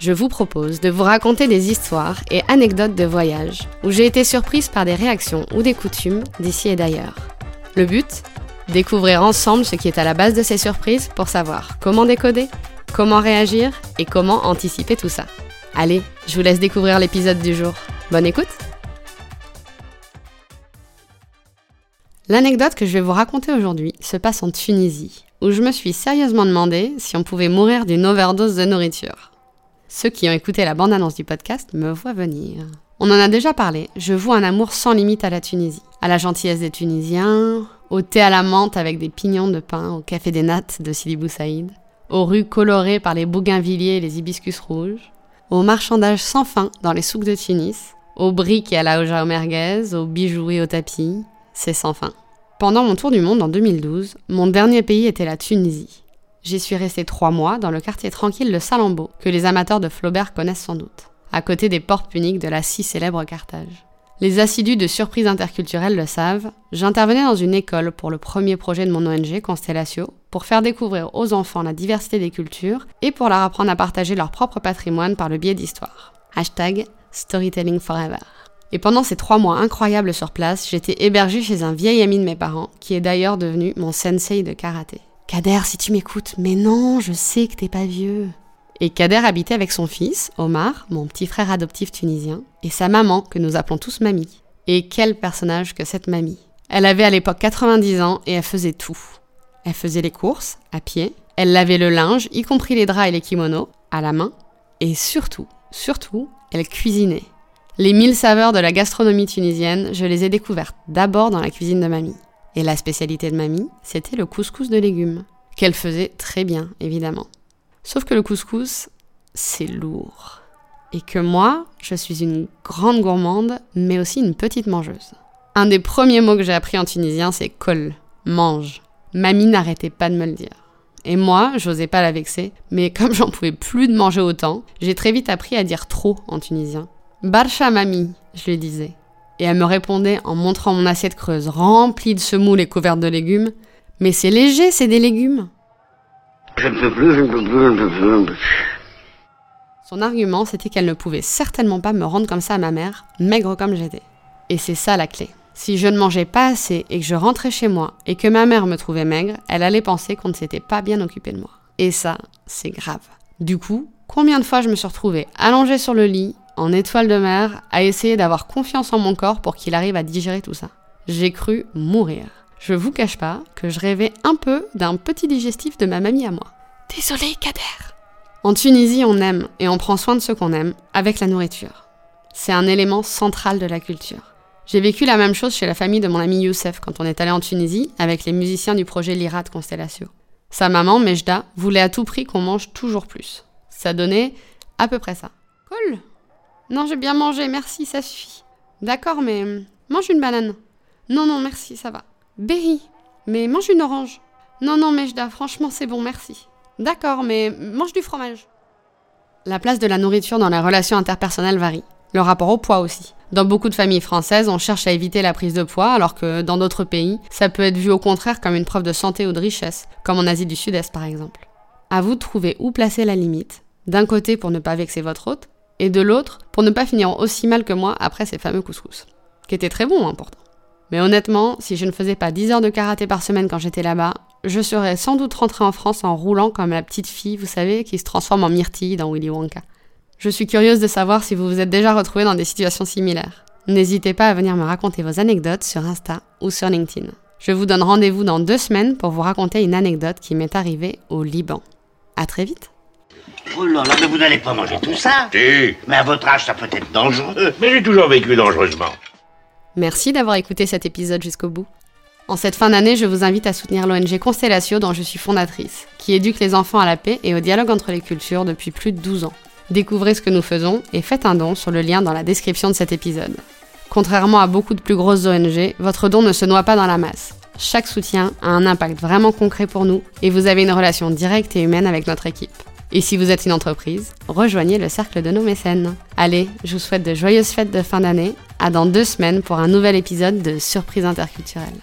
Je vous propose de vous raconter des histoires et anecdotes de voyage où j'ai été surprise par des réactions ou des coutumes d'ici et d'ailleurs. Le but? Découvrir ensemble ce qui est à la base de ces surprises pour savoir comment décoder, comment réagir et comment anticiper tout ça. Allez, je vous laisse découvrir l'épisode du jour. Bonne écoute L'anecdote que je vais vous raconter aujourd'hui se passe en Tunisie, où je me suis sérieusement demandé si on pouvait mourir d'une overdose de nourriture. Ceux qui ont écouté la bande-annonce du podcast me voient venir. On en a déjà parlé, je voue un amour sans limite à la Tunisie, à la gentillesse des Tunisiens, au thé à la menthe avec des pignons de pain, au café des nattes de Sidi Bou Saïd, aux rues colorées par les bougainvilliers et les hibiscus rouges, au marchandage sans fin dans les souks de Tunis, aux briques et à la hoja au merguez, aux bijoux et aux tapis, c'est sans fin. Pendant mon tour du monde en 2012, mon dernier pays était la Tunisie. J'y suis restée trois mois dans le quartier tranquille de Salammbô, que les amateurs de Flaubert connaissent sans doute, à côté des portes puniques de la si célèbre Carthage. Les assidus de surprises interculturelles le savent, j'intervenais dans une école pour le premier projet de mon ONG Constellatio pour faire découvrir aux enfants la diversité des cultures et pour leur apprendre à partager leur propre patrimoine par le biais d'histoires. Hashtag Storytelling Forever. Et pendant ces trois mois incroyables sur place, j'étais hébergée chez un vieil ami de mes parents, qui est d'ailleurs devenu mon sensei de karaté. Kader, si tu m'écoutes, mais non, je sais que t'es pas vieux. Et Kader habitait avec son fils, Omar, mon petit frère adoptif tunisien, et sa maman, que nous appelons tous Mamie. Et quel personnage que cette Mamie. Elle avait à l'époque 90 ans et elle faisait tout. Elle faisait les courses, à pied, elle lavait le linge, y compris les draps et les kimonos, à la main, et surtout, surtout, elle cuisinait. Les mille saveurs de la gastronomie tunisienne, je les ai découvertes d'abord dans la cuisine de Mamie. Et la spécialité de Mamie, c'était le couscous de légumes, qu'elle faisait très bien, évidemment. Sauf que le couscous, c'est lourd. Et que moi, je suis une grande gourmande, mais aussi une petite mangeuse. Un des premiers mots que j'ai appris en tunisien, c'est kol, mange. Mamie n'arrêtait pas de me le dire. Et moi, j'osais pas la vexer, mais comme j'en pouvais plus de manger autant, j'ai très vite appris à dire trop en tunisien. Barsha mamie, je lui disais. Et elle me répondait en montrant mon assiette creuse remplie de semoule et couverte de légumes. Mais c'est léger, c'est des légumes. Je ne peux plus, je ne peux plus, je ne peux plus, je ne peux plus. Son argument, c'était qu'elle ne pouvait certainement pas me rendre comme ça à ma mère, maigre comme j'étais. Et c'est ça la clé. Si je ne mangeais pas assez et que je rentrais chez moi et que ma mère me trouvait maigre, elle allait penser qu'on ne s'était pas bien occupé de moi. Et ça, c'est grave. Du coup, combien de fois je me suis retrouvée allongée sur le lit, en étoile de mer, à essayer d'avoir confiance en mon corps pour qu'il arrive à digérer tout ça. J'ai cru mourir. Je vous cache pas que je rêvais un peu d'un petit digestif de ma mamie à moi. Désolé, Kader. En Tunisie, on aime et on prend soin de ceux qu'on aime avec la nourriture. C'est un élément central de la culture. J'ai vécu la même chose chez la famille de mon ami Youssef quand on est allé en Tunisie avec les musiciens du projet Lira de Constellation. Sa maman, Mejda, voulait à tout prix qu'on mange toujours plus. Ça donnait à peu près ça. Cool. Non, j'ai bien mangé, merci, ça suffit. D'accord, mais hum, mange une banane. Non, non, merci, ça va. Berry, mais mange une orange. Non, non, Mejda, franchement, c'est bon, merci. D'accord, mais mange du fromage. La place de la nourriture dans les relations interpersonnelles varie. Le rapport au poids aussi. Dans beaucoup de familles françaises, on cherche à éviter la prise de poids, alors que dans d'autres pays, ça peut être vu au contraire comme une preuve de santé ou de richesse, comme en Asie du Sud-Est par exemple. À vous de trouver où placer la limite, d'un côté pour ne pas vexer votre hôte, et de l'autre pour ne pas finir aussi mal que moi après ces fameux couscous. Qui étaient très bons, hein, pourtant. Mais honnêtement, si je ne faisais pas 10 heures de karaté par semaine quand j'étais là-bas, je serais sans doute rentrée en France en roulant comme la petite fille, vous savez, qui se transforme en myrtille dans Willy Wonka. Je suis curieuse de savoir si vous vous êtes déjà retrouvés dans des situations similaires. N'hésitez pas à venir me raconter vos anecdotes sur Insta ou sur LinkedIn. Je vous donne rendez-vous dans deux semaines pour vous raconter une anecdote qui m'est arrivée au Liban. À très vite Oh là là, mais vous n'allez pas manger tout ça Si, Mais à votre âge, ça peut être dangereux. mais j'ai toujours vécu dangereusement. Merci d'avoir écouté cet épisode jusqu'au bout. En cette fin d'année, je vous invite à soutenir l'ONG Constellatio dont je suis fondatrice, qui éduque les enfants à la paix et au dialogue entre les cultures depuis plus de 12 ans. Découvrez ce que nous faisons et faites un don sur le lien dans la description de cet épisode. Contrairement à beaucoup de plus grosses ONG, votre don ne se noie pas dans la masse. Chaque soutien a un impact vraiment concret pour nous et vous avez une relation directe et humaine avec notre équipe. Et si vous êtes une entreprise, rejoignez le cercle de nos mécènes. Allez, je vous souhaite de joyeuses fêtes de fin d'année. À dans deux semaines pour un nouvel épisode de Surprise interculturelle.